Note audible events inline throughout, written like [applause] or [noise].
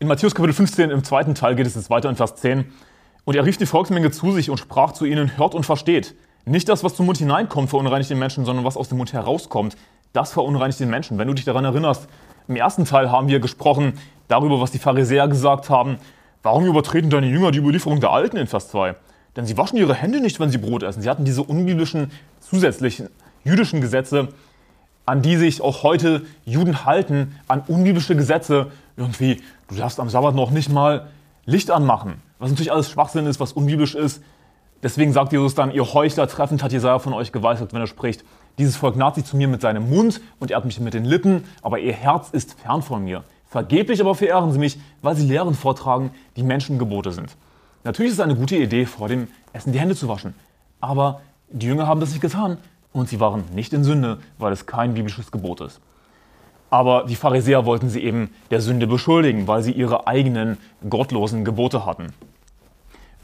In Matthäus Kapitel 15 im zweiten Teil geht es jetzt weiter in Vers 10. Und er rief die Volksmenge zu sich und sprach zu ihnen, hört und versteht. Nicht das, was zum Mund hineinkommt, verunreinigt den Menschen, sondern was aus dem Mund herauskommt, das verunreinigt den Menschen. Wenn du dich daran erinnerst, im ersten Teil haben wir gesprochen darüber, was die Pharisäer gesagt haben. Warum übertreten deine Jünger die Überlieferung der Alten in Vers 2? Denn sie waschen ihre Hände nicht, wenn sie Brot essen. Sie hatten diese unbiblischen, zusätzlichen jüdischen Gesetze, an die sich auch heute Juden halten, an unbiblische Gesetze. Irgendwie, du darfst am Sabbat noch nicht mal Licht anmachen. Was natürlich alles Schwachsinn ist, was unbiblisch ist. Deswegen sagt Jesus dann, ihr Heuchler, treffend hat Jesaja von euch geweissagt, wenn er spricht. Dieses Volk naht sich zu mir mit seinem Mund und ehrt mich mit den Lippen, aber ihr Herz ist fern von mir. Vergeblich aber verehren sie mich, weil sie Lehren vortragen, die Menschengebote sind. Natürlich ist es eine gute Idee, vor dem Essen die Hände zu waschen. Aber die Jünger haben das nicht getan und sie waren nicht in Sünde, weil es kein biblisches Gebot ist. Aber die Pharisäer wollten sie eben der Sünde beschuldigen, weil sie ihre eigenen gottlosen Gebote hatten.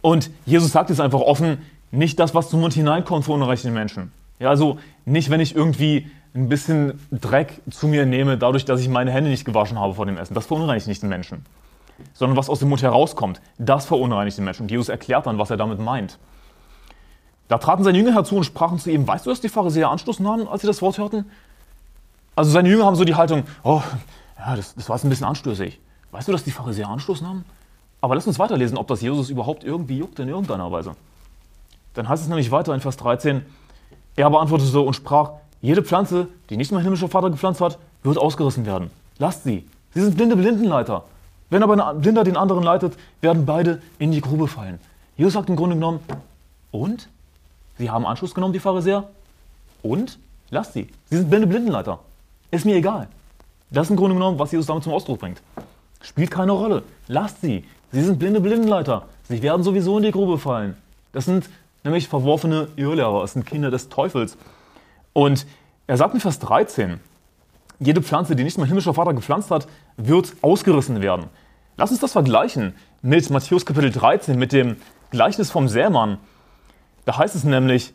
Und Jesus sagt es einfach offen, nicht das, was zum Mund hineinkommt, verunreinigt den Menschen. Ja, also nicht, wenn ich irgendwie ein bisschen Dreck zu mir nehme, dadurch, dass ich meine Hände nicht gewaschen habe vor dem Essen. Das verunreinigt nicht den Menschen. Sondern was aus dem Mund herauskommt, das verunreinigt den Menschen. Und Jesus erklärt dann, was er damit meint. Da traten seine Jünger herzu und sprachen zu ihm, weißt du, dass die Pharisäer Anstoß nahmen, als sie das Wort hörten? Also seine Jünger haben so die Haltung, oh, ja, das, das war jetzt ein bisschen anstößig. Weißt du, dass die Pharisäer Anstoß nahmen? Aber lass uns weiterlesen, ob das Jesus überhaupt irgendwie juckt in irgendeiner Weise. Dann heißt es nämlich weiter in Vers 13, er beantwortete und sprach, jede Pflanze, die nicht mein himmlischer Vater gepflanzt hat, wird ausgerissen werden. Lasst sie. Sie sind blinde Blindenleiter. Wenn aber ein Blinder den anderen leitet, werden beide in die Grube fallen. Jesus sagt im Grunde genommen, und? Sie haben Anschluss genommen, die Pharisäer? Und? Lasst sie. Sie sind blinde Blindenleiter. Ist mir egal. Das ist im Grunde genommen, was Jesus damit zum Ausdruck bringt. Spielt keine Rolle. Lasst sie. Sie sind blinde Blindenleiter. Sie werden sowieso in die Grube fallen. Das sind nämlich verworfene Irrlehrer. Das sind Kinder des Teufels. Und er sagt in Vers 13, jede Pflanze, die nicht mein himmlischer Vater gepflanzt hat, wird ausgerissen werden. Lass uns das vergleichen mit Matthäus Kapitel 13, mit dem Gleichnis vom Sämann. Da heißt es nämlich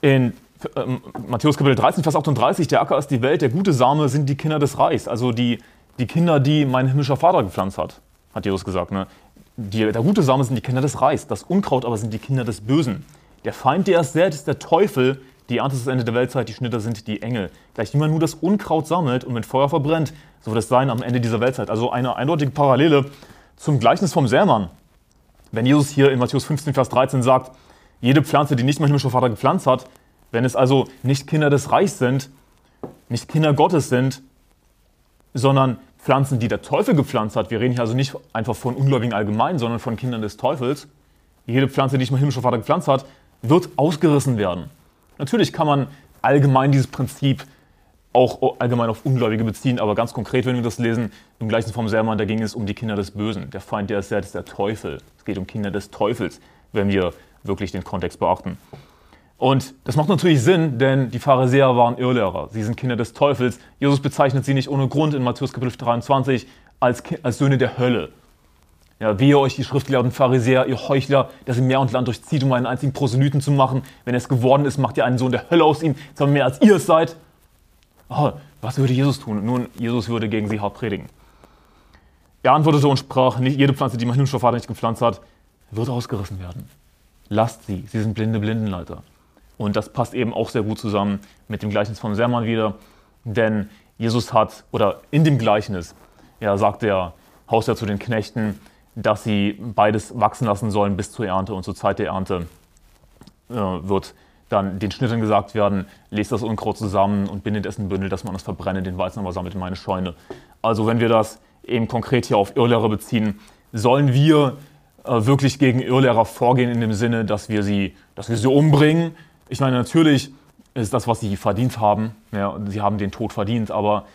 in äh, Matthäus Kapitel 13, Vers 38, der Acker ist die Welt, der gute Same sind die Kinder des Reichs, also die, die Kinder, die mein himmlischer Vater gepflanzt hat, hat Jesus gesagt. Ne? Die, der gute Same sind die Kinder des Reichs, das Unkraut aber sind die Kinder des Bösen. Der Feind, der es sät, ist der Teufel, die Ernte ist das Ende der Weltzeit, die Schnitter sind die Engel. Gleich wie man nur das Unkraut sammelt und mit Feuer verbrennt, so wird es sein am Ende dieser Weltzeit. Also eine eindeutige Parallele zum Gleichnis vom Sämann. Wenn Jesus hier in Matthäus 15, Vers 13 sagt, jede Pflanze, die nicht mein himmlischer Vater gepflanzt hat, wenn es also nicht Kinder des Reichs sind, nicht Kinder Gottes sind, sondern Pflanzen, die der Teufel gepflanzt hat, wir reden hier also nicht einfach von Ungläubigen allgemein, sondern von Kindern des Teufels, jede Pflanze, die nicht mein himmlischer Vater gepflanzt hat, wird ausgerissen werden. Natürlich kann man allgemein dieses Prinzip auch allgemein auf Ungläubige beziehen, aber ganz konkret, wenn wir das lesen, im gleichen vom Sermon, da ging es um die Kinder des Bösen. Der Feind, der ist selbst der Teufel. Es geht um Kinder des Teufels, wenn wir wirklich den Kontext beachten. Und das macht natürlich Sinn, denn die Pharisäer waren Irrlehrer. Sie sind Kinder des Teufels. Jesus bezeichnet sie nicht ohne Grund in Matthäus Kapitel 23 als, als Söhne der Hölle. Ja, wehe euch, die Schriftgelehrten Pharisäer, ihr Heuchler, dass ihr Meer und Land durchzieht, um einen einzigen Proselyten zu machen. Wenn es geworden ist, macht ihr einen Sohn der Hölle aus ihm, zwar mehr als ihr es seid. Oh, was würde Jesus tun? Nun, Jesus würde gegen sie hart predigen. Er antwortete und sprach, nicht jede Pflanze, die mein himmlischer nicht gepflanzt hat, wird ausgerissen werden. Lasst sie, sie sind blinde Blindenleiter. Und das passt eben auch sehr gut zusammen mit dem Gleichnis vom Sermon wieder, denn Jesus hat, oder in dem Gleichnis, ja, sagt der Hausherr zu den Knechten, dass sie beides wachsen lassen sollen bis zur Ernte. Und zur Zeit der Ernte äh, wird dann den Schnittern gesagt werden, lest das Unkraut zusammen und bindet es in Bündel, dass man es verbrenne, den Weizen aber sammelt in meine Scheune. Also wenn wir das eben konkret hier auf Irrlehrer beziehen, sollen wir äh, wirklich gegen Irrlehrer vorgehen in dem Sinne, dass wir sie, dass wir sie umbringen. Ich meine, natürlich ist das, was sie verdient haben, ja, sie haben den Tod verdient, aber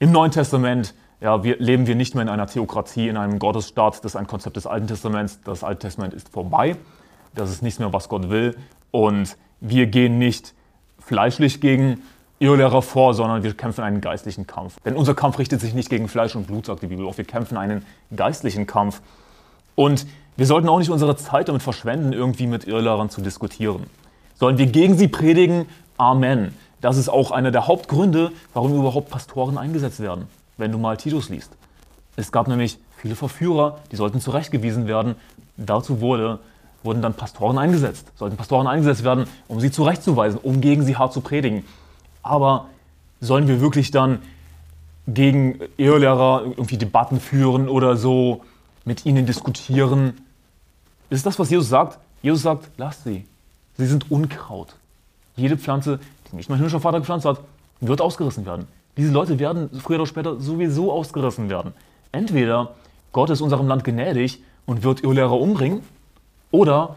im Neuen Testament ja, wir, leben wir nicht mehr in einer Theokratie, in einem Gottesstaat. Das ist ein Konzept des Alten Testaments. Das Alte Testament ist vorbei. Das ist nichts mehr, was Gott will. Und wir gehen nicht fleischlich gegen Irrlehrer vor, sondern wir kämpfen einen geistlichen Kampf. Denn unser Kampf richtet sich nicht gegen Fleisch und Blut, sagt die Bibel, auch wir kämpfen einen geistlichen Kampf. Und wir sollten auch nicht unsere Zeit damit verschwenden, irgendwie mit Irrlehrern zu diskutieren. Sollen wir gegen sie predigen? Amen. Das ist auch einer der Hauptgründe, warum überhaupt Pastoren eingesetzt werden wenn du mal Titus liest. Es gab nämlich viele Verführer, die sollten zurechtgewiesen werden. Dazu wurde, wurden dann Pastoren eingesetzt, sollten Pastoren eingesetzt werden, um sie zurechtzuweisen, um gegen sie hart zu predigen. Aber sollen wir wirklich dann gegen Ehelehrer irgendwie Debatten führen oder so, mit ihnen diskutieren? Ist das, was Jesus sagt? Jesus sagt, lasst sie. Sie sind Unkraut. Jede Pflanze, die nicht mein himmlischer Vater gepflanzt hat, wird ausgerissen werden. Diese Leute werden früher oder später sowieso ausgerissen werden. Entweder Gott ist unserem Land gnädig und wird Irrlehrer umbringen, oder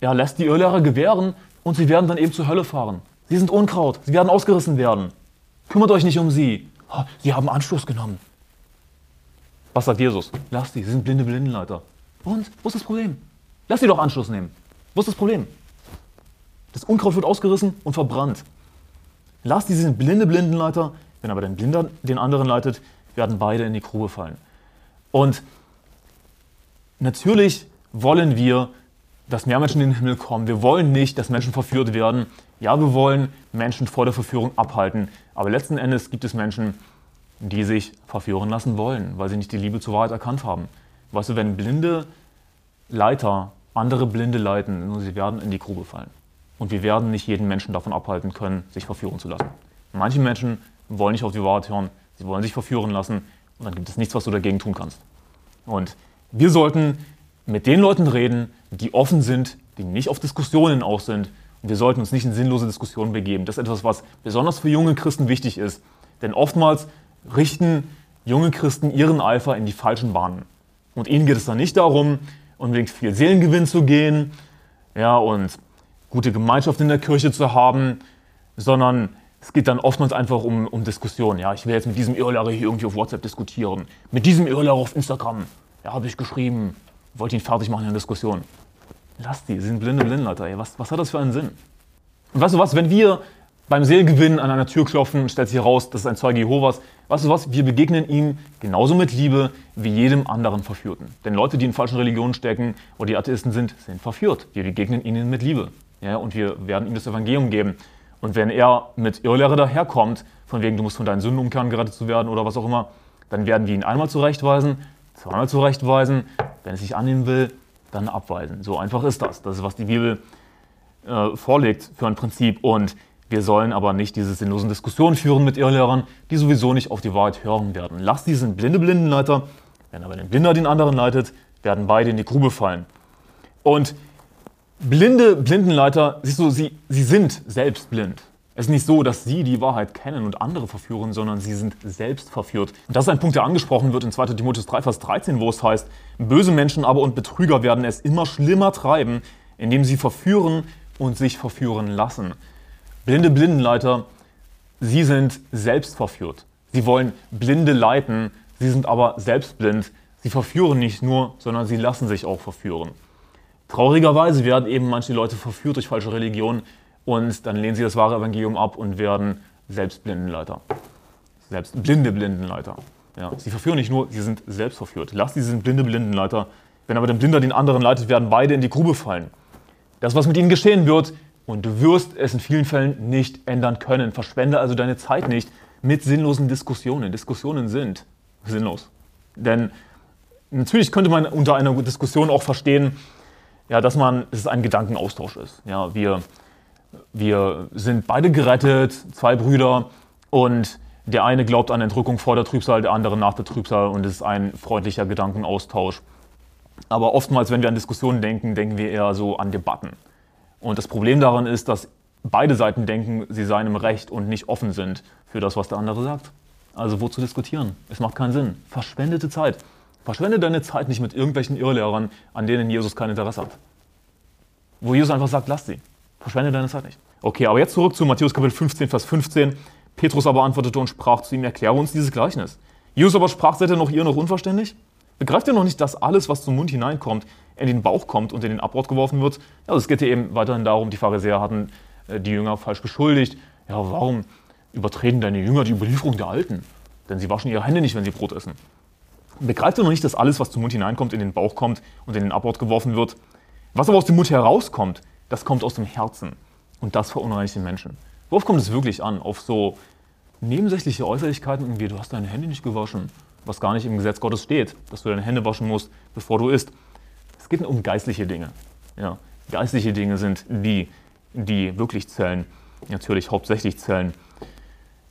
er lässt die Irrlehrer gewähren und sie werden dann eben zur Hölle fahren. Sie sind Unkraut, sie werden ausgerissen werden. Kümmert euch nicht um sie. Sie haben Anstoß genommen. Was sagt Jesus? Lasst sie, sie sind blinde Blindenleiter. Und? Wo ist das Problem? Lass sie doch Anschluss nehmen. Wo ist das Problem? Das Unkraut wird ausgerissen und verbrannt. Lass sind blinde Blindenleiter. Wenn aber dein Blinder den anderen leitet, werden beide in die Grube fallen. Und natürlich wollen wir, dass mehr Menschen in den Himmel kommen. Wir wollen nicht, dass Menschen verführt werden. Ja, wir wollen Menschen vor der Verführung abhalten. Aber letzten Endes gibt es Menschen, die sich verführen lassen wollen, weil sie nicht die Liebe zur Wahrheit erkannt haben. Weißt du, wenn blinde Leiter andere Blinde leiten, nur sie werden in die Grube fallen. Und wir werden nicht jeden Menschen davon abhalten können, sich verführen zu lassen. Manche Menschen wollen nicht auf die Wahrheit hören, sie wollen sich verführen lassen und dann gibt es nichts, was du dagegen tun kannst. Und wir sollten mit den Leuten reden, die offen sind, die nicht auf Diskussionen aus sind. Und wir sollten uns nicht in sinnlose Diskussionen begeben. Das ist etwas, was besonders für junge Christen wichtig ist. Denn oftmals richten junge Christen ihren Eifer in die falschen Bahnen. Und ihnen geht es dann nicht darum, unbedingt viel Seelengewinn zu gehen ja, und gute Gemeinschaft in der Kirche zu haben, sondern es geht dann oftmals einfach um, um Diskussionen. Ja, ich will jetzt mit diesem Irrlehrer hier irgendwie auf WhatsApp diskutieren. Mit diesem Irrlehrer auf Instagram. Ja, habe ich geschrieben. Wollte ihn fertig machen in der Diskussion. Lass die, sie sind blinde Blindleiter. Was, was hat das für einen Sinn? Und weißt du was, wenn wir beim Seelgewinn an einer Tür klopfen, stellt sich heraus, das ist ein Zeuge Jehovas. Weißt du was? Wir begegnen ihm genauso mit Liebe wie jedem anderen Verführten. Denn Leute, die in falschen Religionen stecken oder die Atheisten sind, sind verführt. Wir begegnen ihnen mit Liebe. Ja, und wir werden ihm das Evangelium geben. Und wenn er mit Irrlehre daherkommt, von wegen, du musst von deinen Sünden umkehren, gerettet zu werden oder was auch immer, dann werden wir ihn einmal zurechtweisen, zweimal zurechtweisen. Wenn er sich annehmen will, dann abweisen. So einfach ist das. Das ist, was die Bibel äh, vorlegt für ein Prinzip. Und wir sollen aber nicht diese sinnlosen Diskussionen führen mit Irrlehrern, die sowieso nicht auf die Wahrheit hören werden. Lass diesen blinde Blindenleiter, wenn aber den Blinder den anderen leitet, werden beide in die Grube fallen. Und blinde Blindenleiter, siehst du, sie, sie sind selbst blind. Es ist nicht so, dass sie die Wahrheit kennen und andere verführen, sondern sie sind selbst verführt. Und das ist ein Punkt, der angesprochen wird in 2 Timotheus 3, Vers 13, wo es heißt, böse Menschen aber und Betrüger werden es immer schlimmer treiben, indem sie verführen und sich verführen lassen. Blinde Blindenleiter, sie sind selbst verführt. Sie wollen Blinde leiten, sie sind aber selbst blind. Sie verführen nicht nur, sondern sie lassen sich auch verführen. Traurigerweise werden eben manche Leute verführt durch falsche Religionen und dann lehnen sie das wahre Evangelium ab und werden selbst Blindenleiter. Selbst blinde Blindenleiter. Ja, sie verführen nicht nur, sie sind selbst verführt. Lass diese blinde Blindenleiter. Wenn aber der Blinder den anderen leitet, werden beide in die Grube fallen. Das, was mit ihnen geschehen wird, und du wirst es in vielen Fällen nicht ändern können. Verschwende also deine Zeit nicht mit sinnlosen Diskussionen. Diskussionen sind sinnlos. Denn natürlich könnte man unter einer Diskussion auch verstehen, ja, dass man, dass es ein Gedankenaustausch ist. Ja, wir, wir sind beide gerettet, zwei Brüder, und der eine glaubt an Entrückung vor der Trübsal, der andere nach der Trübsal, und es ist ein freundlicher Gedankenaustausch. Aber oftmals, wenn wir an Diskussionen denken, denken wir eher so an Debatten. Und das Problem daran ist, dass beide Seiten denken, sie seien im Recht und nicht offen sind für das, was der andere sagt. Also wozu diskutieren? Es macht keinen Sinn. Verschwendete Zeit. Verschwende deine Zeit nicht mit irgendwelchen Irrlehrern, an denen Jesus kein Interesse hat. Wo Jesus einfach sagt, lass sie. Verschwende deine Zeit nicht. Okay, aber jetzt zurück zu Matthäus Kapitel 15, Vers 15. Petrus aber antwortete und sprach zu ihm, erkläre uns dieses Gleichnis. Jesus aber sprach, seid ihr noch ihr noch unverständlich? Begreift ihr noch nicht, dass alles, was zum Mund hineinkommt, in den Bauch kommt und in den Abbrot geworfen wird? Ja, also es geht hier eben weiterhin darum, die Pharisäer hatten äh, die Jünger falsch beschuldigt. Ja, warum übertreten deine Jünger die Überlieferung der Alten? Denn sie waschen ihre Hände nicht, wenn sie Brot essen. Begreift ihr noch nicht, dass alles, was zum Mund hineinkommt, in den Bauch kommt und in den Abbrot geworfen wird? Was aber aus dem Mund herauskommt, das kommt aus dem Herzen. Und das verunreinigt den Menschen. Worauf kommt es wirklich an? Auf so nebensächliche Äußerlichkeiten, irgendwie, du hast deine Hände nicht gewaschen. was gar nicht im Gesetz Gottes steht, dass du deine Hände waschen musst, bevor du isst. Es geht um geistliche Dinge. Ja, geistliche Dinge sind die, die wirklich zählen, natürlich hauptsächlich zählen.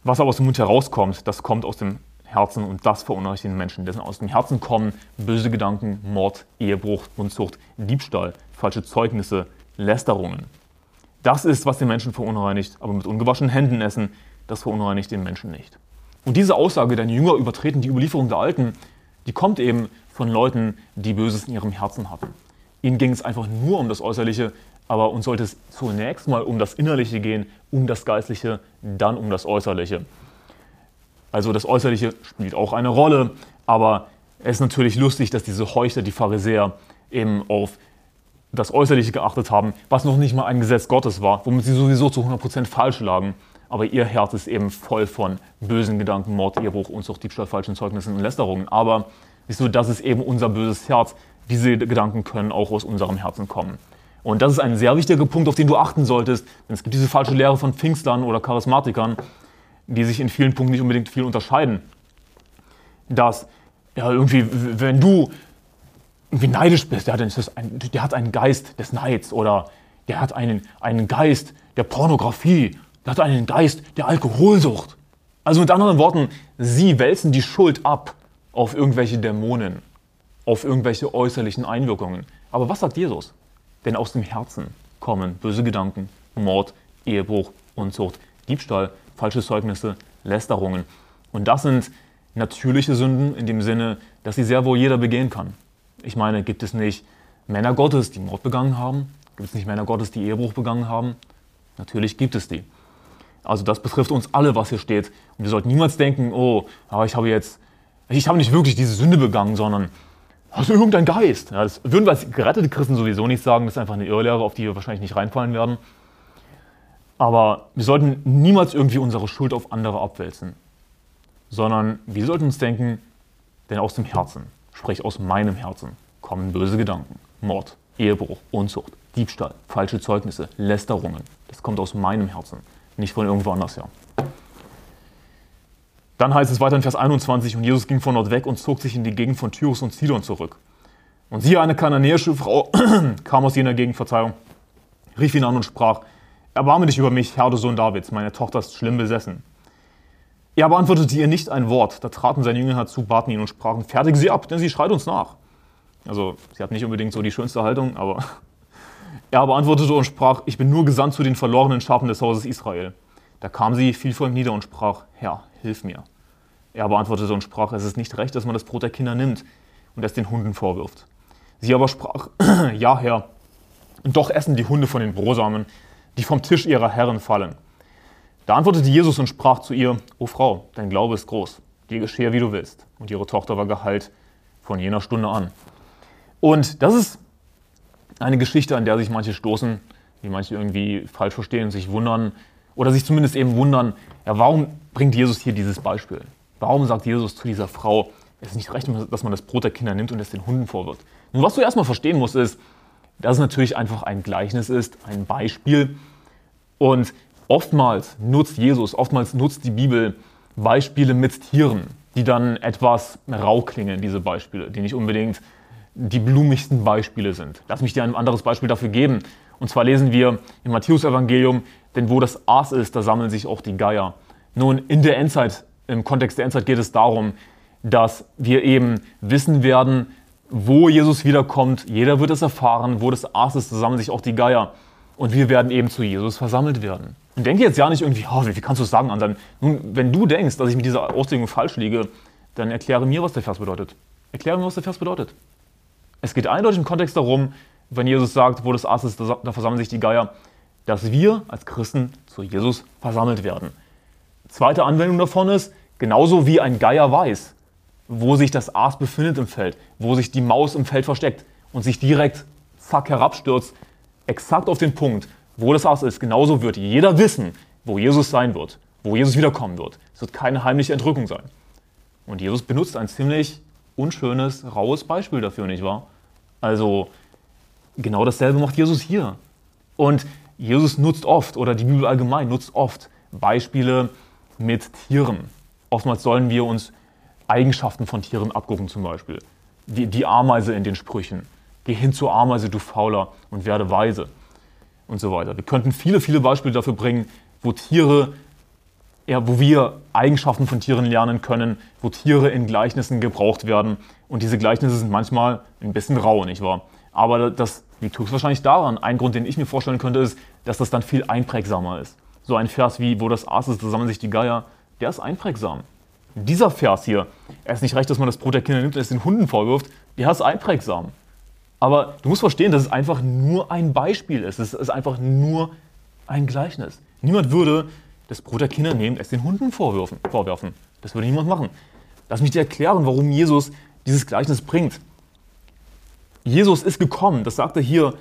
Was aber aus dem Mund herauskommt, das kommt aus dem Herzen und das verunreinigt den Menschen. Dessen aus dem Herzen kommen böse Gedanken, Mord, Ehebruch, Unzucht, Diebstahl, falsche Zeugnisse, Lästerungen. Das ist, was den Menschen verunreinigt, aber mit ungewaschenen Händen essen, das verunreinigt den Menschen nicht. Und diese Aussage, deine Jünger übertreten die Überlieferung der Alten, die kommt eben von Leuten, die Böses in ihrem Herzen hatten. Ihnen ging es einfach nur um das Äußerliche, aber uns sollte es zunächst mal um das Innerliche gehen, um das Geistliche, dann um das Äußerliche. Also das Äußerliche spielt auch eine Rolle, aber es ist natürlich lustig, dass diese Heuchler, die Pharisäer, eben auf das Äußerliche geachtet haben, was noch nicht mal ein Gesetz Gottes war, womit sie sowieso zu 100% falsch lagen. Aber ihr Herz ist eben voll von bösen Gedanken, Mord, Ehebruch, Unzucht, Diebstahl, falschen Zeugnissen und Lästerungen. Aber wieso, das ist eben unser böses Herz. Diese Gedanken können auch aus unserem Herzen kommen. Und das ist ein sehr wichtiger Punkt, auf den du achten solltest. Denn es gibt diese falsche Lehre von Pfingstlern oder Charismatikern, die sich in vielen Punkten nicht unbedingt viel unterscheiden. Dass ja, irgendwie, wenn du irgendwie neidisch bist, ist das ein, der hat einen Geist des Neids oder der hat einen, einen Geist der Pornografie, der hat einen Geist der Alkoholsucht. Also mit anderen Worten, sie wälzen die Schuld ab auf irgendwelche Dämonen, auf irgendwelche äußerlichen Einwirkungen. Aber was sagt Jesus? Denn aus dem Herzen kommen böse Gedanken, Mord, Ehebruch, Unzucht, Diebstahl, falsche Zeugnisse, Lästerungen. Und das sind natürliche Sünden in dem Sinne, dass sie sehr wohl jeder begehen kann. Ich meine, gibt es nicht Männer Gottes, die Mord begangen haben? Gibt es nicht Männer Gottes, die Ehebruch begangen haben? Natürlich gibt es die. Also das betrifft uns alle, was hier steht. Und wir sollten niemals denken, oh, aber ich habe jetzt, ich habe nicht wirklich diese Sünde begangen, sondern du irgendein Geist. Ja, das würden wir als gerettete Christen sowieso nicht sagen. Das ist einfach eine Irrlehre, auf die wir wahrscheinlich nicht reinfallen werden. Aber wir sollten niemals irgendwie unsere Schuld auf andere abwälzen, sondern wir sollten uns denken, denn aus dem Herzen, sprich aus meinem Herzen, kommen böse Gedanken, Mord, Ehebruch, Unzucht, Diebstahl, falsche Zeugnisse, Lästerungen. Das kommt aus meinem Herzen, nicht von irgendwo anders her. Dann heißt es weiter in Vers 21, und Jesus ging von dort weg und zog sich in die Gegend von Tyrus und Sidon zurück. Und siehe, eine kananäische Frau [clears throat] kam aus jener Gegend, Verzeihung, rief ihn an und sprach, Erbarme dich über mich, Herr, du Sohn Davids, meine Tochter ist schlimm besessen. Er beantwortete ihr nicht ein Wort. Da traten seine Jünger herzu, baten ihn und sprachen, fertige sie ab, denn sie schreit uns nach. Also, sie hat nicht unbedingt so die schönste Haltung, aber [laughs] er beantwortete und sprach, ich bin nur gesandt zu den verlorenen Schafen des Hauses Israel. Da kam sie, fiel vor ihm nieder und sprach, Herr, hilf mir. Er beantwortete und sprach, es ist nicht recht, dass man das Brot der Kinder nimmt und es den Hunden vorwirft. Sie aber sprach, [clears throat] ja, Herr, doch essen die Hunde von den Brosamen, die vom Tisch ihrer Herren fallen. Da antwortete Jesus und sprach zu ihr, O Frau, dein Glaube ist groß, dir geschehe, wie du willst. Und ihre Tochter war geheilt von jener Stunde an. Und das ist eine Geschichte, an der sich manche stoßen, die manche irgendwie falsch verstehen, sich wundern oder sich zumindest eben wundern, ja, warum bringt Jesus hier dieses Beispiel? Warum sagt Jesus zu dieser Frau, es ist nicht recht, dass man das Brot der Kinder nimmt und es den Hunden vorwirft? Nun, was du erstmal verstehen musst, ist, dass es natürlich einfach ein Gleichnis ist, ein Beispiel. Und oftmals nutzt Jesus, oftmals nutzt die Bibel Beispiele mit Tieren, die dann etwas rau klingen, diese Beispiele, die nicht unbedingt die blumigsten Beispiele sind. Lass mich dir ein anderes Beispiel dafür geben. Und zwar lesen wir im Matthäus-Evangelium, denn wo das Aas ist, da sammeln sich auch die Geier. Nun, in der Endzeit, im Kontext der Endzeit geht es darum, dass wir eben wissen werden, wo Jesus wiederkommt. Jeder wird es erfahren, wo ist, da sammeln sich auch die Geier. Und wir werden eben zu Jesus versammelt werden. Und denke jetzt ja nicht irgendwie, oh, wie kannst du es sagen, Anselm? Nun, wenn du denkst, dass ich mit dieser Auslegung falsch liege, dann erkläre mir, was der Vers bedeutet. Erkläre mir, was der Vers bedeutet. Es geht eindeutig im Kontext darum, wenn Jesus sagt, wo Aas ist, da versammeln sich die Geier, dass wir als Christen zu Jesus versammelt werden. Zweite Anwendung davon ist, genauso wie ein Geier weiß, wo sich das Aas befindet im Feld, wo sich die Maus im Feld versteckt und sich direkt zack herabstürzt, exakt auf den Punkt, wo das Aas ist. Genauso wird jeder wissen, wo Jesus sein wird, wo Jesus wiederkommen wird. Es wird keine heimliche Entrückung sein. Und Jesus benutzt ein ziemlich unschönes, raues Beispiel dafür, nicht wahr? Also genau dasselbe macht Jesus hier. Und Jesus nutzt oft, oder die Bibel allgemein nutzt oft Beispiele mit Tieren. Oftmals sollen wir uns Eigenschaften von Tieren abgucken zum Beispiel. Die, die Ameise in den Sprüchen. Geh hin zur Ameise, du Fauler, und werde weise. Und so weiter. Wir könnten viele, viele Beispiele dafür bringen, wo Tiere, ja, wo wir Eigenschaften von Tieren lernen können, wo Tiere in Gleichnissen gebraucht werden. Und diese Gleichnisse sind manchmal ein bisschen rau, nicht wahr? Aber das liegt höchstwahrscheinlich daran. Ein Grund, den ich mir vorstellen könnte, ist, dass das dann viel einprägsamer ist. So ein Vers wie, wo das Aas ist, da sammeln sich die Geier, der ist einprägsam. Dieser Vers hier, er ist nicht recht, dass man das Brot der Kinder nimmt und es den Hunden vorwirft, der ist einprägsam. Aber du musst verstehen, dass es einfach nur ein Beispiel ist. Es ist einfach nur ein Gleichnis. Niemand würde das Brot der Kinder nehmen, es den Hunden vorwerfen. vorwerfen. Das würde niemand machen. Lass mich dir erklären, warum Jesus dieses Gleichnis bringt. Jesus ist gekommen, das sagt er hier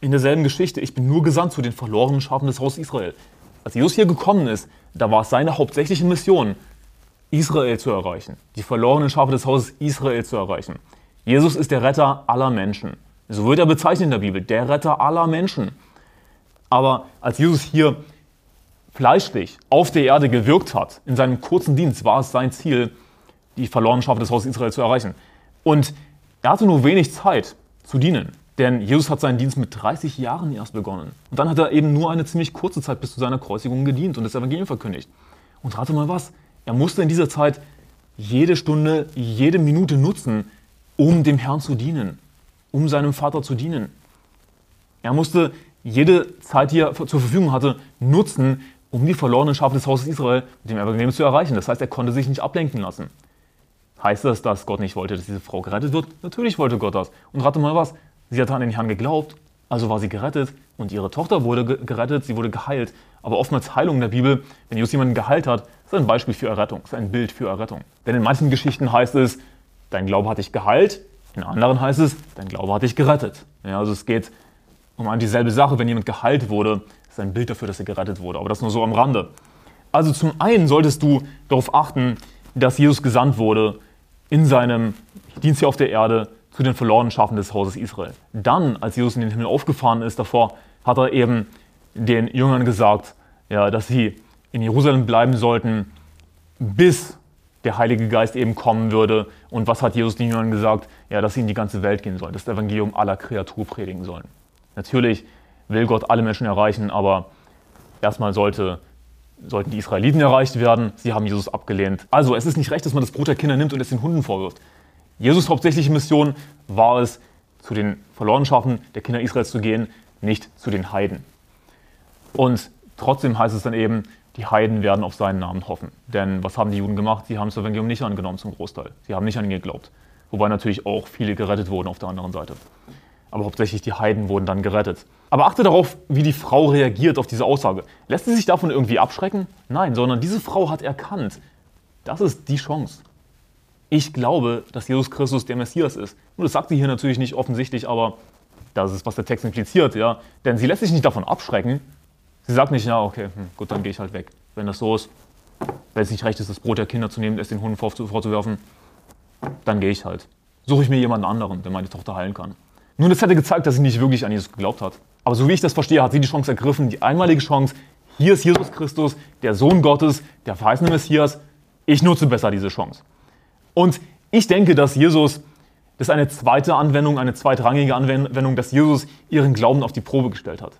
in derselben Geschichte. Ich bin nur gesandt zu den verlorenen Schafen des Hauses Israel. Als Jesus hier gekommen ist, da war es seine hauptsächliche Mission, Israel zu erreichen, die verlorenen Schafe des Hauses Israel zu erreichen. Jesus ist der Retter aller Menschen. So wird er bezeichnet in der Bibel, der Retter aller Menschen. Aber als Jesus hier fleischlich auf der Erde gewirkt hat, in seinem kurzen Dienst war es sein Ziel, die verlorenen Schafe des Hauses Israel zu erreichen. Und er hatte nur wenig Zeit zu dienen, denn Jesus hat seinen Dienst mit 30 Jahren erst begonnen. Und dann hat er eben nur eine ziemlich kurze Zeit bis zu seiner Kreuzigung gedient und das Evangelium verkündigt. Und rate mal was, er musste in dieser Zeit jede Stunde, jede Minute nutzen, um dem Herrn zu dienen, um seinem Vater zu dienen. Er musste jede Zeit, die er zur Verfügung hatte, nutzen, um die verlorenen Schafe des Hauses Israel mit dem Evangelium zu erreichen. Das heißt, er konnte sich nicht ablenken lassen. Heißt das, dass Gott nicht wollte, dass diese Frau gerettet wird? Natürlich wollte Gott das. Und rate mal was, sie hat an den Herrn geglaubt, also war sie gerettet und ihre Tochter wurde gerettet, sie wurde geheilt. Aber oftmals Heilung in der Bibel, wenn Jesus jemanden geheilt hat, ist ein Beispiel für Errettung, ist ein Bild für Errettung. Denn in manchen Geschichten heißt es, dein Glaube hat dich geheilt. In anderen heißt es, dein Glaube hat dich gerettet. Ja, also es geht um dieselbe Sache. Wenn jemand geheilt wurde, ist ein Bild dafür, dass er gerettet wurde. Aber das nur so am Rande. Also zum einen solltest du darauf achten, dass Jesus gesandt wurde in seinem Dienst hier auf der Erde zu den verlorenen Schafen des Hauses Israel. Dann, als Jesus in den Himmel aufgefahren ist, davor hat er eben den Jüngern gesagt, ja, dass sie in Jerusalem bleiben sollten, bis der Heilige Geist eben kommen würde. Und was hat Jesus den Jüngern gesagt? Ja, dass sie in die ganze Welt gehen sollen, das Evangelium aller Kreatur predigen sollen. Natürlich will Gott alle Menschen erreichen, aber erstmal sollte, sollten die Israeliten erreicht werden. Sie haben Jesus abgelehnt. Also es ist nicht recht, dass man das Brot der Kinder nimmt und es den Hunden vorwirft. Jesus hauptsächliche Mission war es, zu den verlorenen Schafen der Kinder Israels zu gehen, nicht zu den Heiden. Und trotzdem heißt es dann eben, die Heiden werden auf seinen Namen hoffen. Denn was haben die Juden gemacht? Sie haben das Evangelium nicht angenommen zum Großteil. Sie haben nicht an ihn geglaubt. Wobei natürlich auch viele gerettet wurden auf der anderen Seite. Aber hauptsächlich die Heiden wurden dann gerettet. Aber achte darauf, wie die Frau reagiert auf diese Aussage. Lässt sie sich davon irgendwie abschrecken? Nein, sondern diese Frau hat erkannt, das ist die Chance. Ich glaube, dass Jesus Christus der Messias ist. Und das sagt sie hier natürlich nicht offensichtlich, aber das ist, was der Text impliziert, ja. Denn sie lässt sich nicht davon abschrecken, Sie sagt nicht, ja, okay, hm, gut, dann gehe ich halt weg. Wenn das so ist, wenn es nicht recht ist, das Brot der Kinder zu nehmen, es den Hunden vorzuwerfen, dann gehe ich halt. Suche ich mir jemanden anderen, der meine Tochter heilen kann. Nun, das hätte gezeigt, dass sie nicht wirklich an Jesus geglaubt hat. Aber so wie ich das verstehe, hat sie die Chance ergriffen, die einmalige Chance. Hier ist Jesus Christus, der Sohn Gottes, der verheißene Messias. Ich nutze besser diese Chance. Und ich denke, dass Jesus, das ist eine zweite Anwendung, eine zweitrangige Anwendung, dass Jesus ihren Glauben auf die Probe gestellt hat.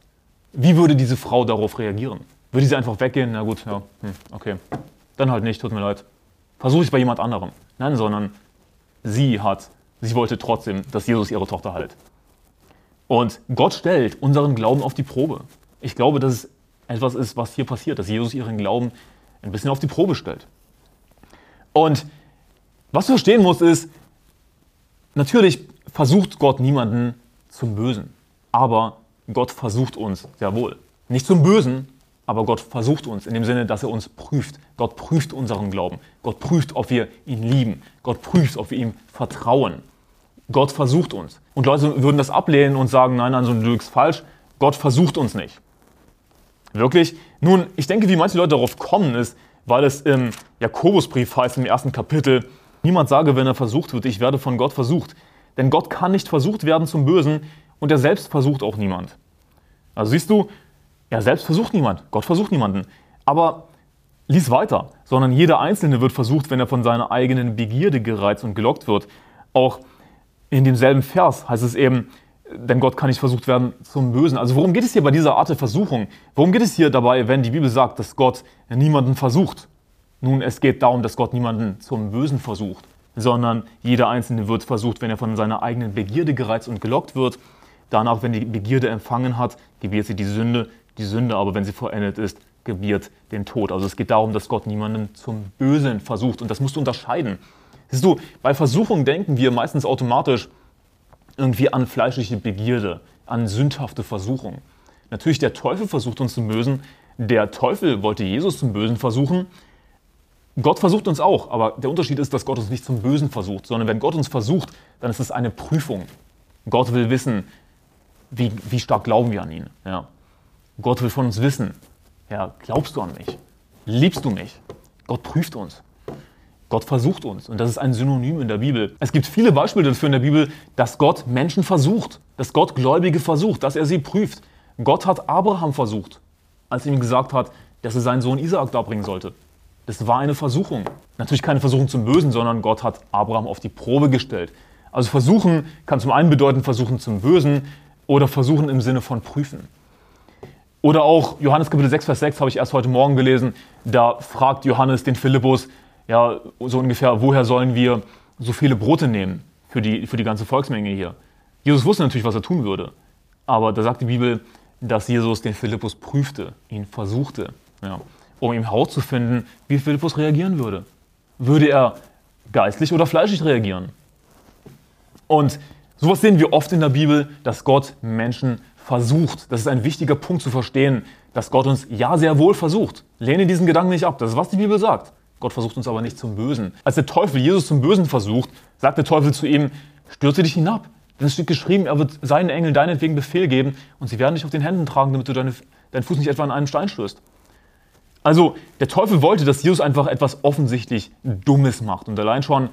Wie würde diese Frau darauf reagieren? Würde sie einfach weggehen? Na gut, ja, hm, okay. Dann halt nicht, tut mir leid. Versuche ich bei jemand anderem. Nein, sondern sie hat, sie wollte trotzdem, dass Jesus ihre Tochter heilt. Und Gott stellt unseren Glauben auf die Probe. Ich glaube, dass es etwas ist, was hier passiert, dass Jesus ihren Glauben ein bisschen auf die Probe stellt. Und was du verstehen musst, ist, natürlich versucht Gott niemanden zum Bösen. Aber Gott versucht uns sehr wohl. Nicht zum Bösen, aber Gott versucht uns in dem Sinne, dass er uns prüft. Gott prüft unseren Glauben. Gott prüft, ob wir ihn lieben. Gott prüft, ob wir ihm vertrauen. Gott versucht uns. Und Leute würden das ablehnen und sagen, nein, nein, so ein Lüg ist falsch. Gott versucht uns nicht. Wirklich? Nun, ich denke, wie manche Leute darauf kommen, ist, weil es im Jakobusbrief heißt, im ersten Kapitel, niemand sage, wenn er versucht wird, ich werde von Gott versucht. Denn Gott kann nicht versucht werden zum Bösen, und er selbst versucht auch niemand. Also siehst du, er selbst versucht niemand, Gott versucht niemanden. Aber lies weiter, sondern jeder Einzelne wird versucht, wenn er von seiner eigenen Begierde gereizt und gelockt wird. Auch in demselben Vers heißt es eben, denn Gott kann nicht versucht werden zum Bösen. Also worum geht es hier bei dieser Art der Versuchung? Worum geht es hier dabei, wenn die Bibel sagt, dass Gott niemanden versucht? Nun, es geht darum, dass Gott niemanden zum Bösen versucht, sondern jeder Einzelne wird versucht, wenn er von seiner eigenen Begierde gereizt und gelockt wird. Danach, wenn die Begierde empfangen hat, gebiert sie die Sünde. Die Sünde aber, wenn sie vollendet ist, gebiert den Tod. Also es geht darum, dass Gott niemanden zum Bösen versucht. Und das musst du unterscheiden. Siehst du, bei Versuchung denken wir meistens automatisch irgendwie an fleischliche Begierde, an sündhafte Versuchung. Natürlich, der Teufel versucht uns zum Bösen. Der Teufel wollte Jesus zum Bösen versuchen. Gott versucht uns auch, aber der Unterschied ist, dass Gott uns nicht zum Bösen versucht, sondern wenn Gott uns versucht, dann ist es eine Prüfung. Gott will wissen, wie, wie stark glauben wir an ihn. Ja. Gott will von uns wissen, ja, glaubst du an mich? Liebst du mich? Gott prüft uns. Gott versucht uns. Und das ist ein Synonym in der Bibel. Es gibt viele Beispiele dafür in der Bibel, dass Gott Menschen versucht, dass Gott Gläubige versucht, dass er sie prüft. Gott hat Abraham versucht, als er ihm gesagt hat, dass er seinen Sohn Isaak darbringen sollte. Das war eine Versuchung. Natürlich keine Versuchung zum Bösen, sondern Gott hat Abraham auf die Probe gestellt. Also versuchen kann zum einen bedeuten versuchen zum Bösen oder versuchen im Sinne von prüfen. Oder auch Johannes Kapitel 6, Vers 6 habe ich erst heute Morgen gelesen. Da fragt Johannes den Philippus, ja, so ungefähr, woher sollen wir so viele Brote nehmen für die, für die ganze Volksmenge hier? Jesus wusste natürlich, was er tun würde. Aber da sagt die Bibel, dass Jesus den Philippus prüfte, ihn versuchte, ja, um ihm herauszufinden, wie Philippus reagieren würde. Würde er geistlich oder fleischlich reagieren? Und sowas sehen wir oft in der Bibel, dass Gott Menschen versucht. Das ist ein wichtiger Punkt zu verstehen, dass Gott uns ja sehr wohl versucht. Lehne diesen Gedanken nicht ab. Das ist, was die Bibel sagt. Gott versucht uns aber nicht zum Bösen. Als der Teufel Jesus zum Bösen versucht, sagt der Teufel zu ihm, stürze dich hinab. Denn es steht geschrieben, er wird seinen Engeln deinetwegen Befehl geben und sie werden dich auf den Händen tragen, damit du deine, deinen Fuß nicht etwa an einen Stein stößt. Also der Teufel wollte, dass Jesus einfach etwas offensichtlich Dummes macht. Und allein schon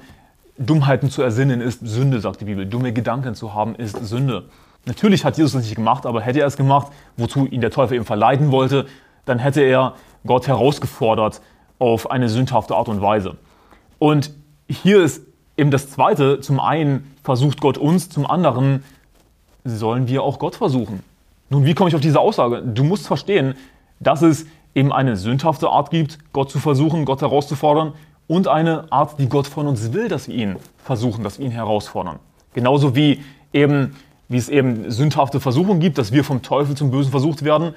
Dummheiten zu ersinnen ist Sünde, sagt die Bibel. Dumme Gedanken zu haben ist Sünde. Natürlich hat Jesus das nicht gemacht, aber hätte er es gemacht, wozu ihn der Teufel eben verleiten wollte, dann hätte er Gott herausgefordert auf eine sündhafte Art und Weise. Und hier ist eben das Zweite. Zum einen versucht Gott uns, zum anderen sollen wir auch Gott versuchen. Nun, wie komme ich auf diese Aussage? Du musst verstehen, dass es eben eine sündhafte Art gibt, Gott zu versuchen, Gott herauszufordern und eine Art, die Gott von uns will, dass wir ihn versuchen, dass wir ihn herausfordern. Genauso wie eben wie es eben sündhafte Versuchungen gibt, dass wir vom Teufel zum Bösen versucht werden,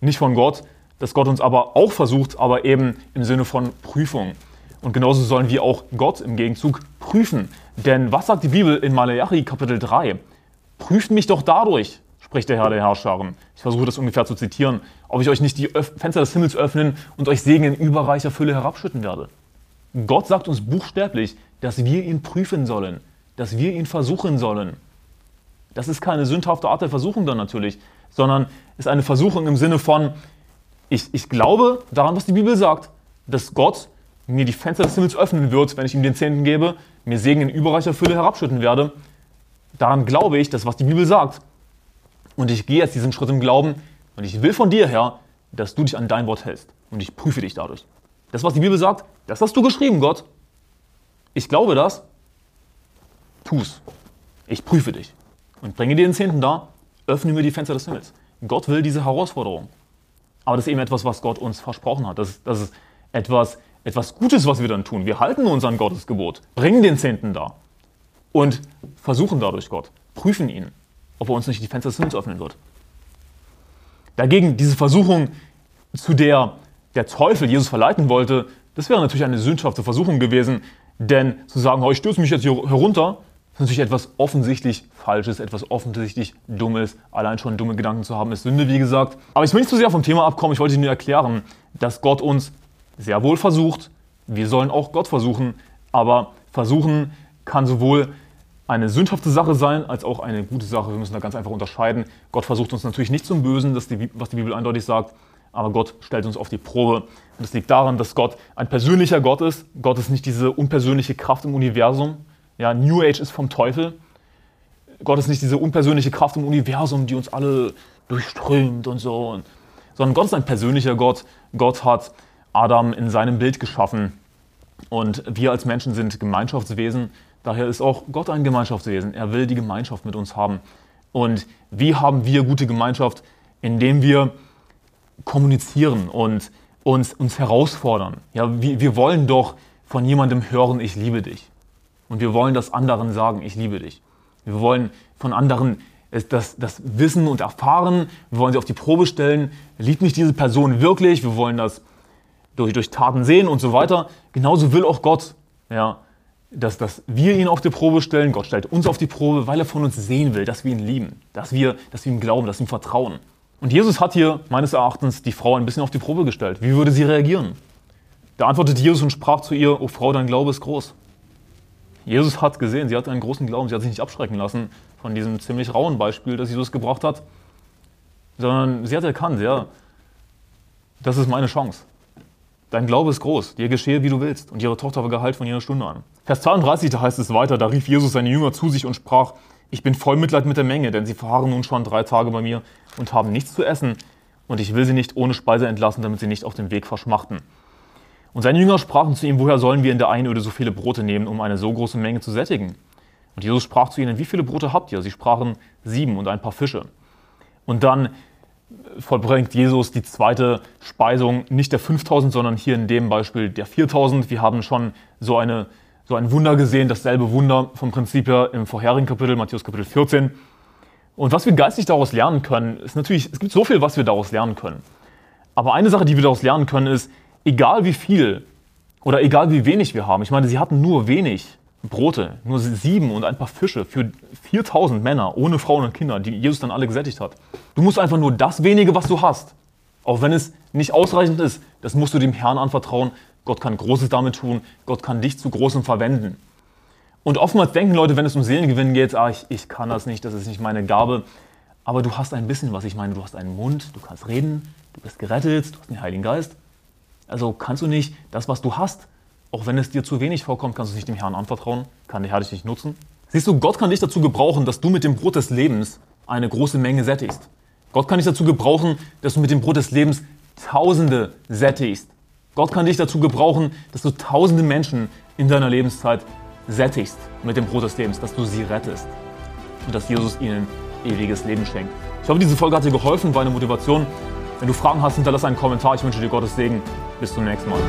nicht von Gott, dass Gott uns aber auch versucht, aber eben im Sinne von Prüfung. Und genauso sollen wir auch Gott im Gegenzug prüfen. Denn was sagt die Bibel in Malachi Kapitel 3? Prüft mich doch dadurch, spricht der Herr der Herrscharen. Ich versuche das ungefähr zu zitieren, ob ich euch nicht die Fenster des Himmels öffnen und euch Segen in überreicher Fülle herabschütten werde. Gott sagt uns buchstäblich, dass wir ihn prüfen sollen, dass wir ihn versuchen sollen. Das ist keine sündhafte Art der Versuchung dann natürlich, sondern ist eine Versuchung im Sinne von, ich, ich glaube daran, was die Bibel sagt, dass Gott mir die Fenster des Himmels öffnen wird, wenn ich ihm den Zehnten gebe, mir Segen in überreicher Fülle herabschütten werde. Daran glaube ich, das, was die Bibel sagt. Und ich gehe jetzt diesen Schritt im Glauben und ich will von dir, Herr, dass du dich an dein Wort hältst. Und ich prüfe dich dadurch. Das, was die Bibel sagt, das hast du geschrieben, Gott. Ich glaube das. Tu's. Ich prüfe dich und bringe dir den Zehnten da, öffne mir die Fenster des Himmels. Gott will diese Herausforderung. Aber das ist eben etwas, was Gott uns versprochen hat. Das ist, das ist etwas, etwas Gutes, was wir dann tun. Wir halten uns an Gottes Gebot, bringen den Zehnten da und versuchen dadurch Gott, prüfen ihn, ob er uns nicht die Fenster des Himmels öffnen wird. Dagegen diese Versuchung, zu der der Teufel Jesus verleiten wollte, das wäre natürlich eine sündhafte Versuchung gewesen, denn zu sagen, oh, ich stürze mich jetzt hier herunter, ist natürlich etwas offensichtlich Falsches, etwas offensichtlich Dummes. Allein schon dumme Gedanken zu haben, ist Sünde, wie gesagt. Aber ich will nicht zu sehr vom Thema abkommen. Ich wollte nur erklären, dass Gott uns sehr wohl versucht. Wir sollen auch Gott versuchen. Aber versuchen kann sowohl eine sündhafte Sache sein, als auch eine gute Sache. Wir müssen da ganz einfach unterscheiden. Gott versucht uns natürlich nicht zum Bösen, das die, was die Bibel eindeutig sagt. Aber Gott stellt uns auf die Probe. Und das liegt daran, dass Gott ein persönlicher Gott ist. Gott ist nicht diese unpersönliche Kraft im Universum, ja, New Age ist vom Teufel. Gott ist nicht diese unpersönliche Kraft im Universum, die uns alle durchströmt und so. sondern Gott ist ein persönlicher Gott. Gott hat Adam in seinem Bild geschaffen. Und wir als Menschen sind Gemeinschaftswesen. Daher ist auch Gott ein Gemeinschaftswesen. Er will die Gemeinschaft mit uns haben. Und wie haben wir gute Gemeinschaft? Indem wir kommunizieren und uns, uns herausfordern. Ja, wir, wir wollen doch von jemandem hören, ich liebe dich. Und wir wollen das anderen sagen, ich liebe dich. Wir wollen von anderen das, das Wissen und erfahren. Wir wollen sie auf die Probe stellen. Liebt mich diese Person wirklich? Wir wollen das durch, durch Taten sehen und so weiter. Genauso will auch Gott, ja, dass, dass wir ihn auf die Probe stellen. Gott stellt uns auf die Probe, weil er von uns sehen will, dass wir ihn lieben, dass wir, dass wir ihm glauben, dass wir ihm vertrauen. Und Jesus hat hier meines Erachtens die Frau ein bisschen auf die Probe gestellt. Wie würde sie reagieren? Da antwortete Jesus und sprach zu ihr, O Frau, dein Glaube ist groß. Jesus hat gesehen, sie hat einen großen Glauben, sie hat sich nicht abschrecken lassen von diesem ziemlich rauen Beispiel, das Jesus gebracht hat, sondern sie hat erkannt, ja, das ist meine Chance. Dein Glaube ist groß, dir geschehe, wie du willst. Und ihre Tochter war geheilt von jener Stunde an. Vers 32, da heißt es weiter, da rief Jesus seine Jünger zu sich und sprach, ich bin voll Mitleid mit der Menge, denn sie verharren nun schon drei Tage bei mir und haben nichts zu essen. Und ich will sie nicht ohne Speise entlassen, damit sie nicht auf dem Weg verschmachten. Und seine Jünger sprachen zu ihm, woher sollen wir in der Einöde so viele Brote nehmen, um eine so große Menge zu sättigen? Und Jesus sprach zu ihnen, wie viele Brote habt ihr? Sie sprachen sieben und ein paar Fische. Und dann vollbringt Jesus die zweite Speisung nicht der 5000, sondern hier in dem Beispiel der 4000. Wir haben schon so, eine, so ein Wunder gesehen, dasselbe Wunder vom Prinzip her im vorherigen Kapitel, Matthäus Kapitel 14. Und was wir geistig daraus lernen können, ist natürlich, es gibt so viel, was wir daraus lernen können. Aber eine Sache, die wir daraus lernen können, ist, egal wie viel oder egal wie wenig wir haben, ich meine, sie hatten nur wenig Brote, nur sieben und ein paar Fische für 4000 Männer ohne Frauen und Kinder, die Jesus dann alle gesättigt hat. Du musst einfach nur das wenige, was du hast, auch wenn es nicht ausreichend ist, das musst du dem Herrn anvertrauen. Gott kann Großes damit tun, Gott kann dich zu Großem verwenden. Und oftmals denken Leute, wenn es um Seelengewinn geht, ah, ich, ich kann das nicht, das ist nicht meine Gabe. Aber du hast ein bisschen was. Ich meine, du hast einen Mund, du kannst reden, du bist gerettet, du hast den Heiligen Geist. Also kannst du nicht das, was du hast, auch wenn es dir zu wenig vorkommt, kannst du es nicht dem Herrn anvertrauen, kann der Herr dich nicht nutzen. Siehst du, Gott kann dich dazu gebrauchen, dass du mit dem Brot des Lebens eine große Menge sättigst. Gott kann dich dazu gebrauchen, dass du mit dem Brot des Lebens Tausende sättigst. Gott kann dich dazu gebrauchen, dass du tausende Menschen in deiner Lebenszeit sättigst mit dem Brot des Lebens, dass du sie rettest und dass Jesus ihnen ewiges Leben schenkt. Ich hoffe, diese Folge hat dir geholfen, war eine Motivation. Wenn du Fragen hast, hinterlass einen Kommentar. Ich wünsche dir Gottes Segen. Bis zum nächsten Mal.